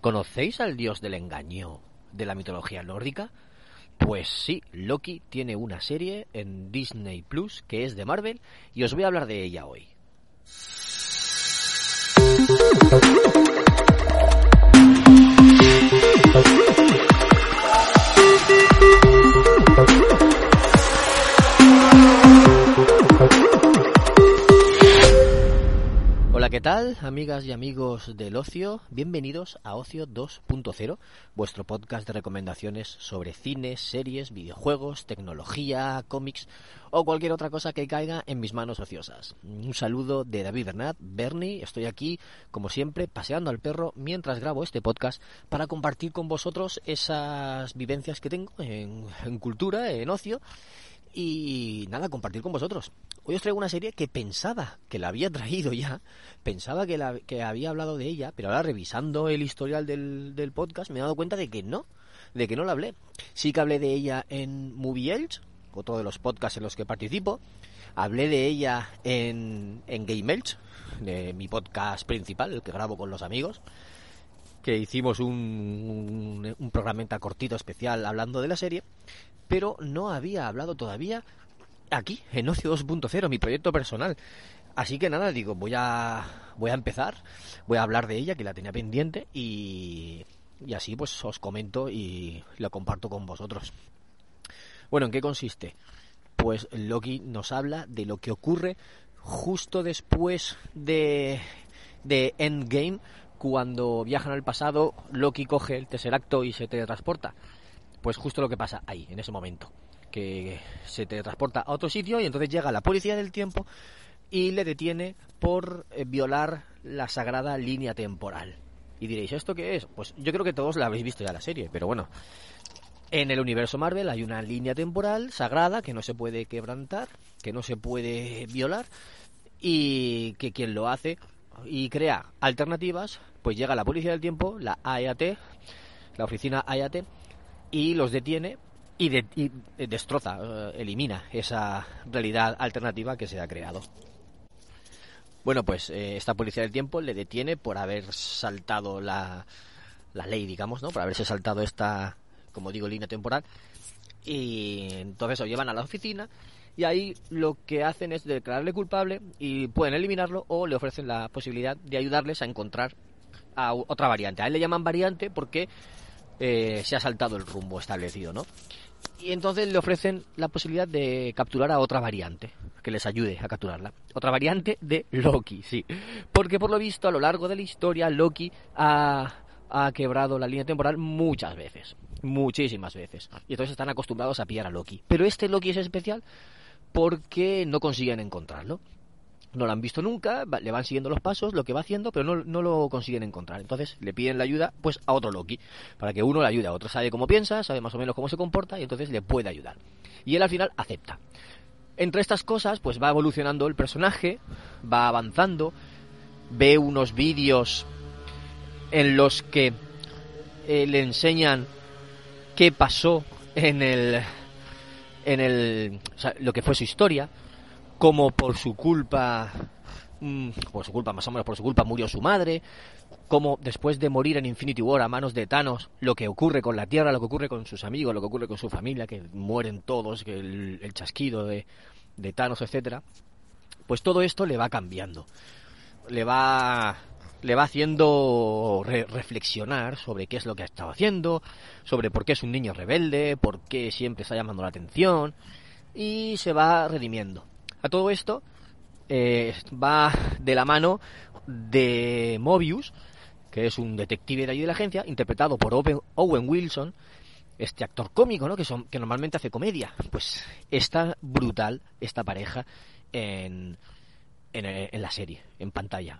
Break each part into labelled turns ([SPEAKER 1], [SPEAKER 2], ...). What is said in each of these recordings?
[SPEAKER 1] ¿Conocéis al dios del engaño de la mitología nórdica? Pues sí, Loki tiene una serie en Disney Plus que es de Marvel y os voy a hablar de ella hoy. ¿Qué tal, amigas y amigos del ocio? Bienvenidos a Ocio 2.0, vuestro podcast de recomendaciones sobre cines, series, videojuegos, tecnología, cómics o cualquier otra cosa que caiga en mis manos ociosas. Un saludo de David Bernat, Bernie, estoy aquí, como siempre, paseando al perro mientras grabo este podcast para compartir con vosotros esas vivencias que tengo en, en cultura, en ocio y nada, compartir con vosotros. Hoy os traigo una serie que pensaba que la había traído ya, pensaba que, la, que había hablado de ella, pero ahora revisando el historial del, del podcast me he dado cuenta de que no, de que no la hablé. Sí que hablé de ella en Movie Elch, otro de los podcasts en los que participo. Hablé de ella en, en Game Elch, de mi podcast principal, el que grabo con los amigos que hicimos un, un, programita cortito especial hablando de la serie, pero no había hablado todavía aquí, en Ocio 2.0, mi proyecto personal. Así que nada, digo, voy a, voy a empezar, voy a hablar de ella, que la tenía pendiente, y, y así pues os comento y lo comparto con vosotros. Bueno, ¿en qué consiste? Pues Loki nos habla de lo que ocurre justo después de, de Endgame, cuando viajan al pasado, Loki coge el Tesseracto y se teletransporta. Pues justo lo que pasa ahí, en ese momento. Que se teletransporta a otro sitio y entonces llega la policía del tiempo y le detiene por eh, violar la sagrada línea temporal. Y diréis, ¿esto qué es? Pues yo creo que todos la habéis visto ya la serie, pero bueno. En el universo Marvel hay una línea temporal sagrada que no se puede quebrantar, que no se puede violar y que quien lo hace y crea alternativas, pues llega la policía del tiempo, la AEAT, la oficina AEAT, y los detiene y, de, y destroza, uh, elimina esa realidad alternativa que se ha creado. Bueno, pues eh, esta policía del tiempo le detiene por haber saltado la, la ley, digamos, ¿no? Por haberse saltado esta, como digo, línea temporal. Y entonces lo llevan a la oficina y ahí lo que hacen es declararle culpable y pueden eliminarlo o le ofrecen la posibilidad de ayudarles a encontrar a otra variante. A él le llaman variante porque eh, se ha saltado el rumbo establecido, ¿no? Y entonces le ofrecen la posibilidad de capturar a otra variante, que les ayude a capturarla. Otra variante de Loki, sí. Porque por lo visto a lo largo de la historia Loki ha, ha quebrado la línea temporal muchas veces. Muchísimas veces. Y entonces están acostumbrados a pillar a Loki. Pero este Loki es especial porque no consiguen encontrarlo. No lo han visto nunca, le van siguiendo los pasos, lo que va haciendo, pero no, no, lo consiguen encontrar. Entonces le piden la ayuda pues a otro Loki, para que uno le ayude a otro. Sabe cómo piensa, sabe más o menos cómo se comporta y entonces le puede ayudar. Y él al final acepta. Entre estas cosas, pues va evolucionando el personaje, va avanzando, ve unos vídeos en los que eh, le enseñan qué pasó en el en el o sea, lo que fue su historia como por su culpa mmm, por su culpa más o menos por su culpa murió su madre como después de morir en Infinity War a manos de Thanos lo que ocurre con la Tierra lo que ocurre con sus amigos lo que ocurre con su familia que mueren todos que el, el chasquido de, de Thanos etcétera pues todo esto le va cambiando. Le va le va haciendo re reflexionar sobre qué es lo que ha estado haciendo, sobre por qué es un niño rebelde, por qué siempre está llamando la atención y se va redimiendo. A todo esto eh, va de la mano de Mobius, que es un detective de allí de la agencia, interpretado por Owen, Wilson, este actor cómico, ¿no? Que, son, que normalmente hace comedia. Pues está brutal esta pareja en, en, la serie, en pantalla.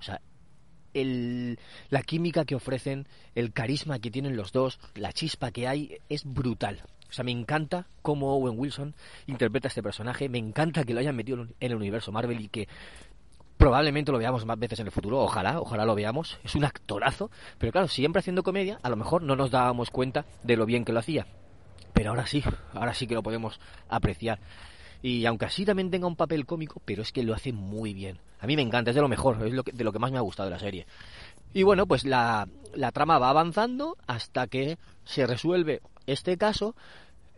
[SPEAKER 1] El, la química que ofrecen, el carisma que tienen los dos, la chispa que hay, es brutal. O sea, me encanta cómo Owen Wilson interpreta este personaje, me encanta que lo hayan metido en el universo Marvel y que probablemente lo veamos más veces en el futuro, ojalá, ojalá lo veamos. Es un actorazo, pero claro, siempre haciendo comedia, a lo mejor no nos dábamos cuenta de lo bien que lo hacía. Pero ahora sí, ahora sí que lo podemos apreciar. Y aunque así también tenga un papel cómico, pero es que lo hace muy bien. A mí me encanta, es de lo mejor, es lo que, de lo que más me ha gustado de la serie. Y bueno, pues la, la trama va avanzando hasta que se resuelve este caso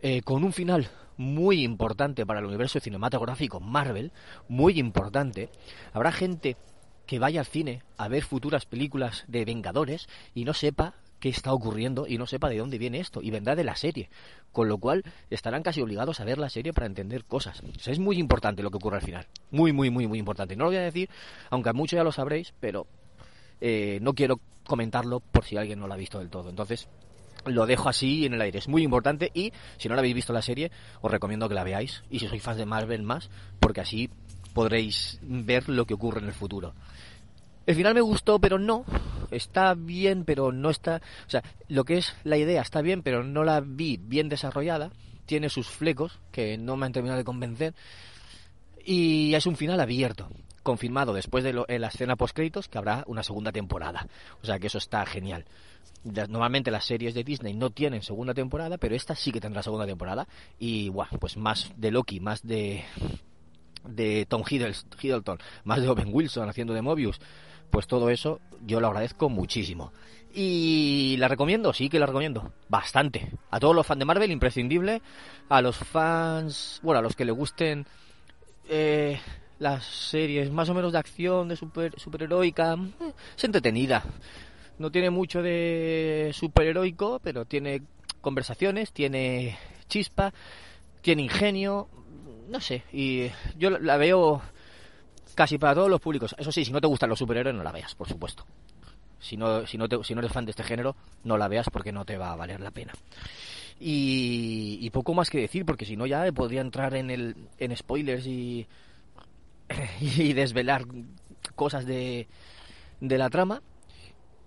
[SPEAKER 1] eh, con un final muy importante para el universo cinematográfico Marvel, muy importante. Habrá gente que vaya al cine a ver futuras películas de Vengadores y no sepa qué está ocurriendo y no sepa de dónde viene esto y vendrá de la serie, con lo cual estarán casi obligados a ver la serie para entender cosas. es muy importante lo que ocurre al final, muy, muy, muy, muy importante. No lo voy a decir, aunque a muchos ya lo sabréis, pero eh, no quiero comentarlo por si alguien no lo ha visto del todo. Entonces, lo dejo así en el aire. Es muy importante y si no la habéis visto la serie, os recomiendo que la veáis. Y si sois fans de Marvel más, porque así podréis ver lo que ocurre en el futuro. El final me gustó, pero no. Está bien, pero no está. O sea, lo que es la idea está bien, pero no la vi bien desarrollada. Tiene sus flecos que no me han terminado de convencer. Y es un final abierto. Confirmado después de la escena post-créditos que habrá una segunda temporada. O sea que eso está genial. Normalmente las series de Disney no tienen segunda temporada, pero esta sí que tendrá segunda temporada. Y, bueno, pues más de Loki, más de de Tom Hiddleston, más de Owen Wilson haciendo de Mobius, pues todo eso yo lo agradezco muchísimo. Y la recomiendo, sí que la recomiendo, bastante. A todos los fans de Marvel, imprescindible. A los fans, bueno, a los que le gusten eh, las series más o menos de acción, de super, superheroica, eh, es entretenida. No tiene mucho de superheroico, pero tiene conversaciones, tiene chispa, tiene ingenio, no sé, y yo la veo casi para todos los públicos. Eso sí, si no te gustan los superhéroes, no la veas, por supuesto. Si no, si no, si no eres fan de este género, no la veas porque no te va a valer la pena. Y, poco más que decir, porque si no ya podría entrar en, el, en spoilers y, y desvelar cosas de, de la trama.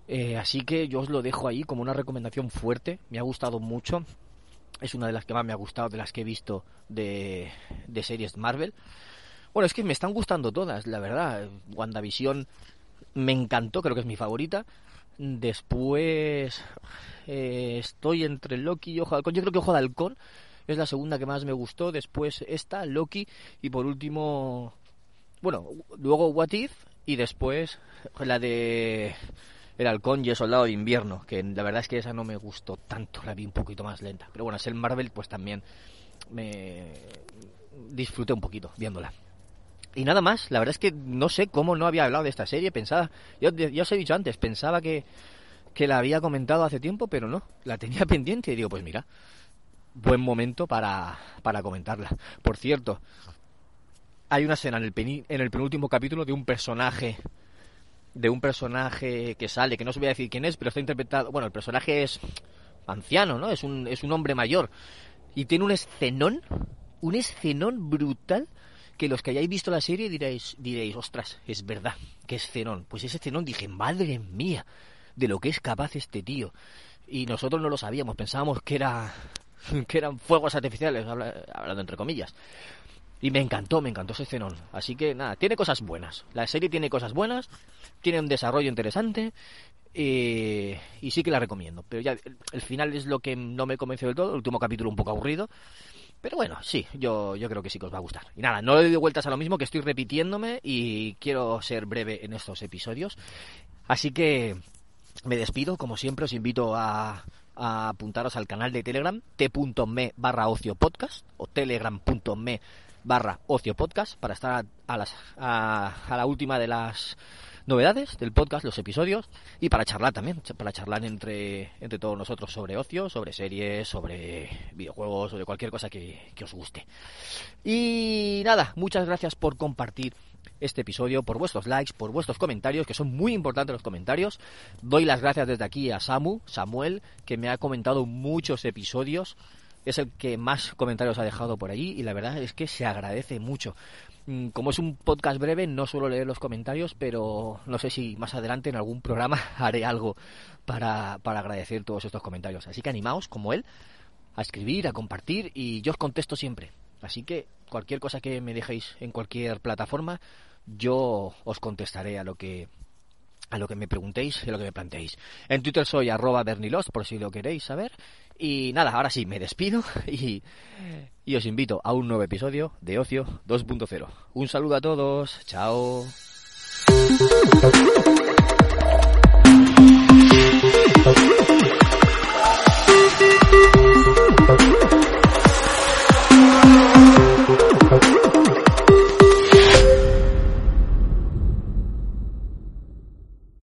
[SPEAKER 1] Eh, así que yo os lo dejo ahí como una recomendación fuerte. Me ha gustado mucho. Es una de las que más me ha gustado, de las que he visto de, de series Marvel. Bueno, es que me están gustando todas, la verdad. WandaVision me encantó, creo que es mi favorita. Después eh, estoy entre Loki y Ojo de Halcón. Yo creo que Ojo de Halcón es la segunda que más me gustó. Después esta, Loki. Y por último, bueno, luego What If. Y después la de El Halcón y el Soldado de Invierno. Que la verdad es que esa no me gustó tanto. La vi un poquito más lenta. Pero bueno, es el Marvel, pues también me disfruté un poquito viéndola. Y nada más, la verdad es que no sé cómo no había hablado de esta serie, pensaba, yo, ya os he dicho antes, pensaba que, que la había comentado hace tiempo, pero no, la tenía pendiente y digo, pues mira, buen momento para, para comentarla. Por cierto, hay una escena en el, en el penúltimo capítulo de un personaje de un personaje que sale, que no os voy a decir quién es, pero está interpretado, bueno, el personaje es anciano, ¿no? Es un, es un hombre mayor y tiene un escenón, un escenón brutal que los que hayáis visto la serie diréis, diréis, ostras, es verdad, que es Zenón. Pues ese Zenón dije, madre mía, de lo que es capaz este tío. Y nosotros no lo sabíamos, pensábamos que era que eran fuegos artificiales, hablando entre comillas. Y me encantó, me encantó ese Zenón. Así que nada, tiene cosas buenas. La serie tiene cosas buenas, tiene un desarrollo interesante eh, y sí que la recomiendo. Pero ya el, final es lo que no me convenció del todo. El último capítulo un poco aburrido. Pero bueno, sí, yo, yo creo que sí que os va a gustar. Y nada, no le doy vueltas a lo mismo, que estoy repitiéndome y quiero ser breve en estos episodios. Así que me despido, como siempre os invito a, apuntaros al canal de Telegram, t.me barra ocio podcast o telegram.me barra ocio podcast para estar a, las, a la última de las novedades del podcast, los episodios, y para charlar también, para charlar entre, entre todos nosotros sobre ocio, sobre series, sobre videojuegos, sobre cualquier cosa que, que os guste. Y nada, muchas gracias por compartir este episodio, por vuestros likes, por vuestros comentarios, que son muy importantes los comentarios. Doy las gracias desde aquí a Samu, Samuel, que me ha comentado muchos episodios. Es el que más comentarios ha dejado por allí y la verdad es que se agradece mucho. Mm, como es un podcast breve, no suelo leer los comentarios, pero no sé si más adelante en algún programa haré algo para, para agradecer todos estos comentarios. Así que animaos, como él, a escribir, a compartir y yo os contesto siempre. Así que cualquier cosa que me dejéis en cualquier plataforma, yo os contestaré a lo que a lo que me preguntéis y a lo que me planteéis. En Twitter soy arroba bernilos, por si lo queréis saber. Y nada, ahora sí, me despido y, y os invito a un nuevo episodio de Ocio 2.0. Un saludo a todos, chao.